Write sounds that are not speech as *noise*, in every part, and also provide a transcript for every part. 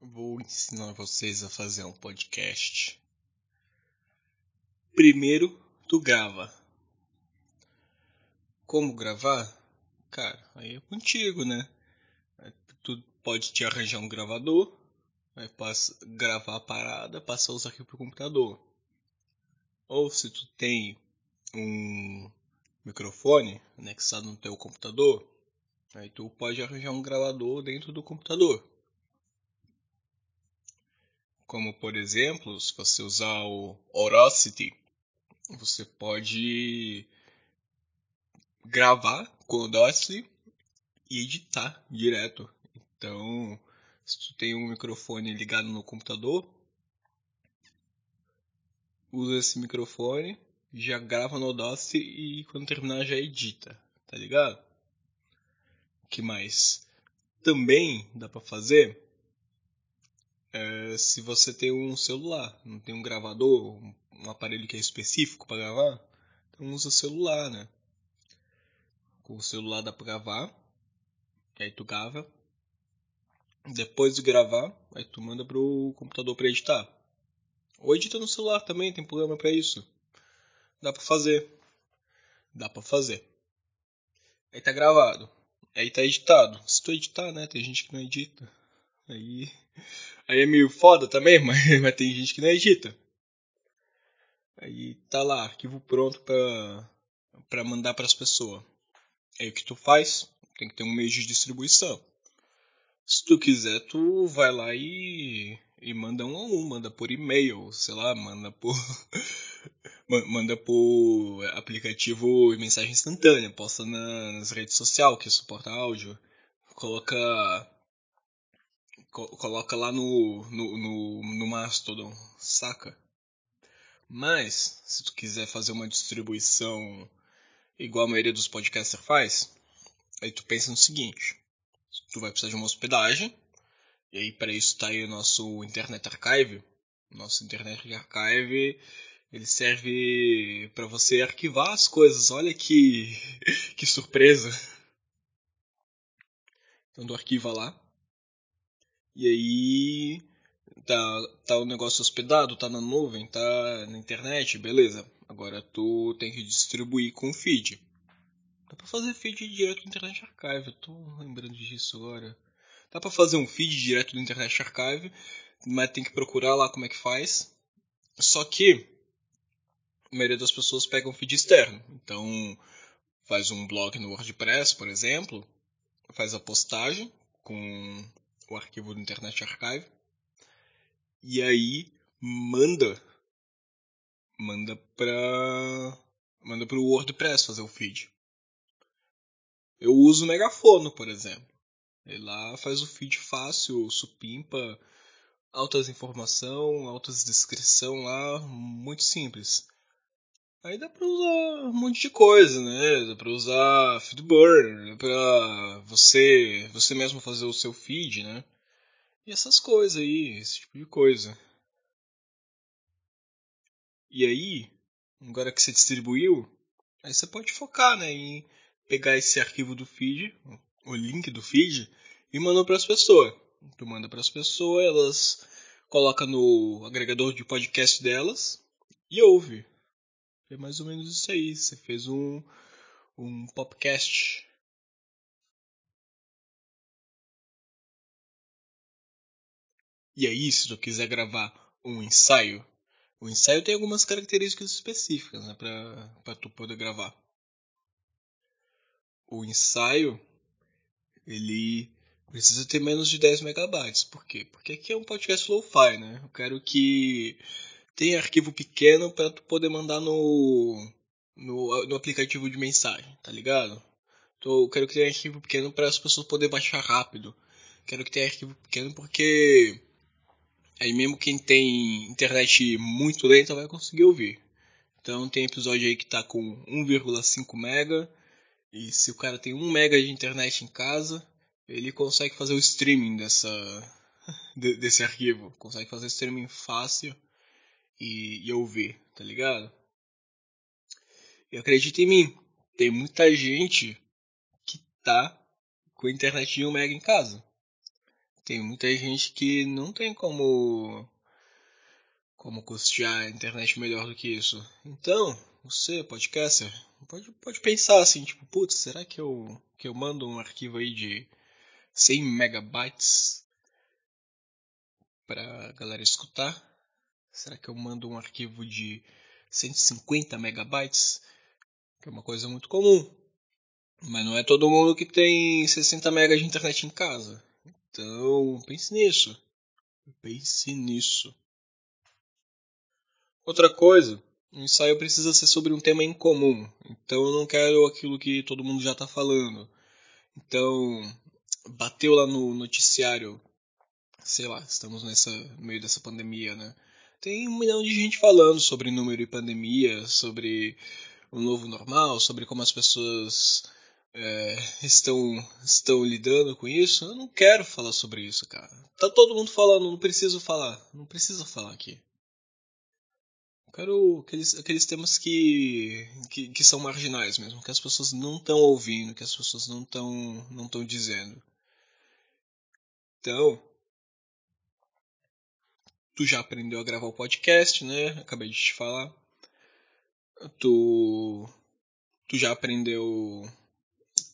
Vou ensinar vocês a fazer um podcast. Primeiro, tu grava. Como gravar? Cara, aí é contigo, né? Tu pode te arranjar um gravador, aí passa, gravar a parada, passar os arquivos pro computador. Ou se tu tem um microfone anexado no teu computador, aí tu pode arranjar um gravador dentro do computador. Como por exemplo, se você usar o Audacity, você pode gravar com o Audacity e editar direto. Então, se tu tem um microfone ligado no computador, usa esse microfone, já grava no Audacity e quando terminar já edita, tá ligado? que mais? Também dá para fazer é, se você tem um celular, não tem um gravador, um aparelho que é específico para gravar, então usa celular, né? Com o celular dá para gravar, aí tu grava. Depois de gravar, aí tu manda pro computador para editar. Ou edita no celular também, tem problema para isso. Dá para fazer. Dá para fazer. Aí tá gravado. Aí tá editado. Se tu editar, né? Tem gente que não edita. Aí Aí é meio foda também, *laughs* mas, mas tem gente que não edita. Aí tá lá, arquivo pronto pra, pra mandar pras pessoas. Aí o que tu faz? Tem que ter um meio de distribuição. Se tu quiser, tu vai lá e, e manda um a um, manda por e-mail, sei lá, manda por. *laughs* manda por aplicativo e mensagem instantânea, posta na, nas redes sociais que suporta áudio, coloca coloca lá no, no, no, no Mastodon, saca? Mas, se tu quiser fazer uma distribuição igual a maioria dos podcasters faz, aí tu pensa no seguinte: tu vai precisar de uma hospedagem, e aí para isso tá aí o nosso Internet Archive. Nosso Internet Archive ele serve para você arquivar as coisas. Olha que *laughs* que surpresa! Então tu arquiva lá e aí tá, tá o negócio hospedado, tá na nuvem, tá na internet, beleza. Agora tu tem que distribuir com feed. Dá pra fazer feed direto do Internet Archive, eu tô lembrando disso agora. Dá pra fazer um feed direto do Internet Archive, mas tem que procurar lá como é que faz. Só que a maioria das pessoas pega um feed externo. Então faz um blog no WordPress, por exemplo, faz a postagem com o arquivo do Internet Archive e aí manda manda para manda para o WordPress fazer o feed. Eu uso o Megafono, por exemplo. Ele lá faz o feed fácil, supimpa, altas informação, altas descrição lá, muito simples. Aí dá pra usar um monte de coisa, né? Dá pra usar Feedburner, dá pra você, você mesmo fazer o seu feed, né? E essas coisas aí, esse tipo de coisa. E aí, agora que você distribuiu, aí você pode focar, né? Em pegar esse arquivo do feed, o link do feed, e mandar para as pessoas. Tu manda para as pessoas, elas colocam no agregador de podcast delas e ouve. É mais ou menos isso aí. Você fez um, um podcast. E aí, se tu quiser gravar um ensaio, o ensaio tem algumas características específicas né, para tu poder gravar. O ensaio, ele precisa ter menos de 10 megabytes. Por quê? Porque aqui é um podcast lo-fi, né? Eu quero que tem arquivo pequeno para tu poder mandar no, no, no aplicativo de mensagem, tá ligado? Então, eu quero que tenha arquivo pequeno para as pessoas poderem baixar rápido. Quero que tenha arquivo pequeno porque aí mesmo quem tem internet muito lenta vai conseguir ouvir. Então tem episódio aí que tá com 1,5 mega e se o cara tem 1 mega de internet em casa, ele consegue fazer o streaming dessa *laughs* desse arquivo, consegue fazer streaming fácil e, e ouvir, tá ligado? E acredita em mim, tem muita gente que tá com a internet de 1 mega em casa. Tem muita gente que não tem como como custear a internet melhor do que isso. Então, você, podcaster, pode, pode pensar assim, tipo, putz, será que eu, que eu mando um arquivo aí de 100 megabytes pra galera escutar? Será que eu mando um arquivo de 150 megabytes? Que é uma coisa muito comum. Mas não é todo mundo que tem 60 megas de internet em casa. Então, pense nisso. Pense nisso. Outra coisa, o ensaio precisa ser sobre um tema em comum. Então eu não quero aquilo que todo mundo já está falando. Então, bateu lá no noticiário, sei lá, estamos nessa no meio dessa pandemia, né? Tem um milhão de gente falando sobre número e pandemia, sobre o novo normal, sobre como as pessoas é, estão, estão lidando com isso. Eu não quero falar sobre isso, cara. Tá todo mundo falando, não preciso falar. Não precisa falar aqui. Eu quero aqueles, aqueles temas que, que, que são marginais mesmo, que as pessoas não estão ouvindo, que as pessoas não estão não dizendo. Então, tu já aprendeu a gravar o podcast, né? Acabei de te falar. Tu, tu já aprendeu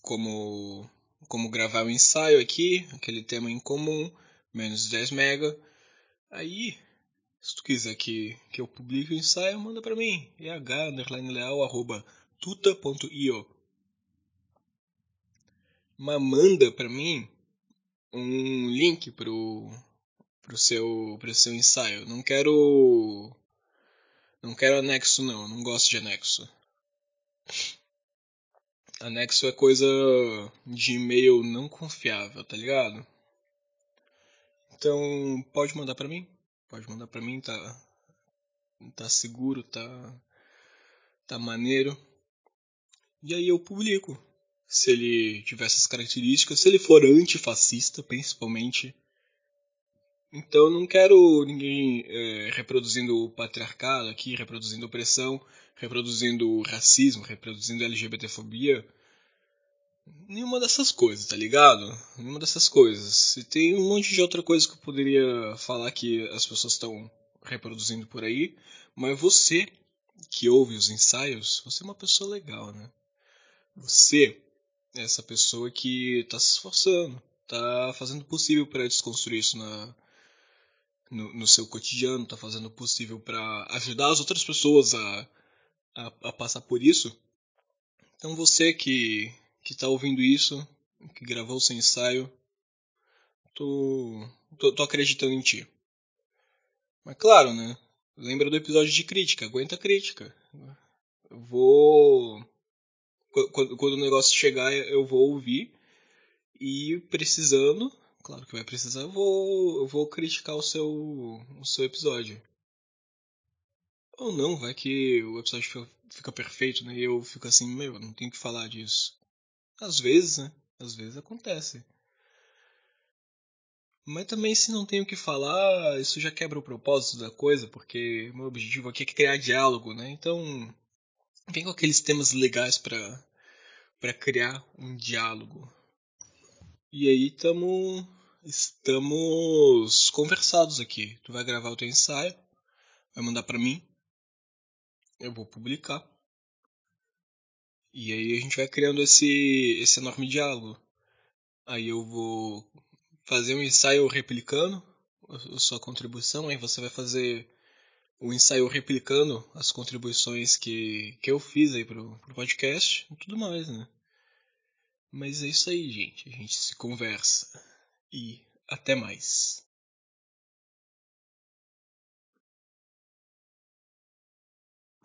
como, como gravar o ensaio aqui, aquele tema em comum, menos 10 mega. Aí se tu quiser que, que eu publique o ensaio, manda para mim. eh_leal@tuta.io. Mas manda para mim um link pro pro seu pro seu ensaio. Não quero não quero anexo não, não gosto de anexo. Anexo é coisa de e-mail não confiável, tá ligado? Então, pode mandar para mim. Pode mandar para mim, tá tá seguro, tá tá maneiro. E aí eu publico. Se ele tiver essas características, se ele for antifascista, principalmente. Então não quero ninguém é, reproduzindo o patriarcado aqui, reproduzindo opressão, reproduzindo racismo, reproduzindo LGBTfobia. Nenhuma dessas coisas, tá ligado? Nenhuma dessas coisas. E tem um monte de outra coisa que eu poderia falar que as pessoas estão reproduzindo por aí, mas você que ouve os ensaios, você é uma pessoa legal, né? Você é essa pessoa que está se esforçando, está fazendo o possível para desconstruir isso na, no, no, seu cotidiano, está fazendo o possível para ajudar as outras pessoas a, a, a, passar por isso. Então você que que está ouvindo isso, que gravou seu ensaio, tô, tô, tô acreditando em ti. Mas claro, né? Lembra do episódio de crítica, aguenta a crítica. Eu vou. Quando, quando o negócio chegar, eu vou ouvir. E precisando, claro que vai precisar, eu vou, eu vou criticar o seu, o seu episódio. Ou não, vai que o episódio fica, fica perfeito, né? E eu fico assim, meu, não tenho que falar disso. Às vezes, né? Às vezes acontece. Mas também se não tenho o que falar, isso já quebra o propósito da coisa, porque meu objetivo aqui é criar diálogo, né? Então, vem com aqueles temas legais para para criar um diálogo. E aí tamo, estamos conversados aqui. Tu vai gravar o teu ensaio, vai mandar para mim, eu vou publicar. E aí a gente vai criando esse esse enorme diálogo. Aí eu vou fazer um ensaio replicando a sua contribuição, aí você vai fazer o ensaio replicando as contribuições que, que eu fiz aí pro, pro podcast e tudo mais, né? Mas é isso aí, gente. A gente se conversa. E até mais.